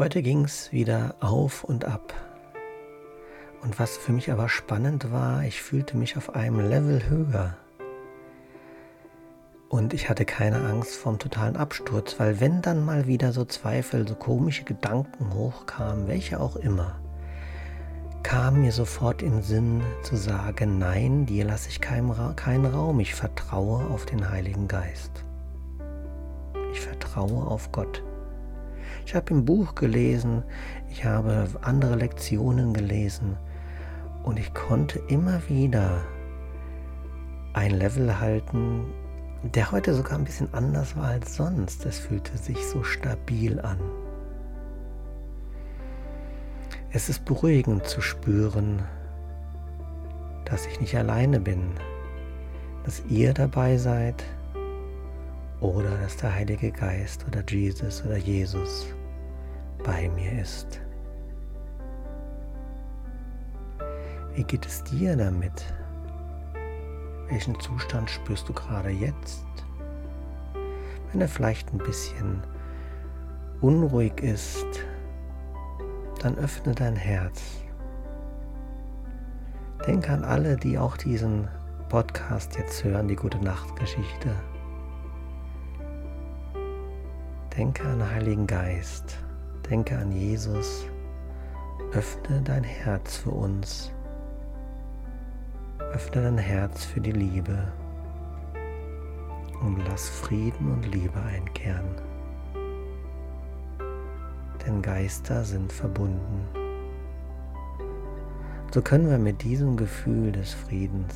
Heute ging es wieder auf und ab. Und was für mich aber spannend war, ich fühlte mich auf einem Level höher. Und ich hatte keine Angst vom totalen Absturz, weil wenn dann mal wieder so Zweifel, so komische Gedanken hochkamen, welche auch immer, kam mir sofort in Sinn zu sagen, nein, dir lasse ich keinen, Ra keinen Raum, ich vertraue auf den Heiligen Geist. Ich vertraue auf Gott. Ich habe im Buch gelesen, ich habe andere Lektionen gelesen und ich konnte immer wieder ein Level halten, der heute sogar ein bisschen anders war als sonst. Es fühlte sich so stabil an. Es ist beruhigend zu spüren, dass ich nicht alleine bin, dass ihr dabei seid oder dass der Heilige Geist oder Jesus oder Jesus bei mir ist. Wie geht es dir damit? Welchen Zustand spürst du gerade jetzt? Wenn er vielleicht ein bisschen unruhig ist, dann öffne dein Herz. Denke an alle, die auch diesen Podcast jetzt hören, die gute Nachtgeschichte. Denke an den Heiligen Geist. Denke an Jesus. Öffne dein Herz für uns. Öffne dein Herz für die Liebe und lass Frieden und Liebe einkehren. Denn Geister sind verbunden. So können wir mit diesem Gefühl des Friedens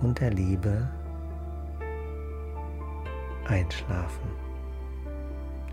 und der Liebe einschlafen.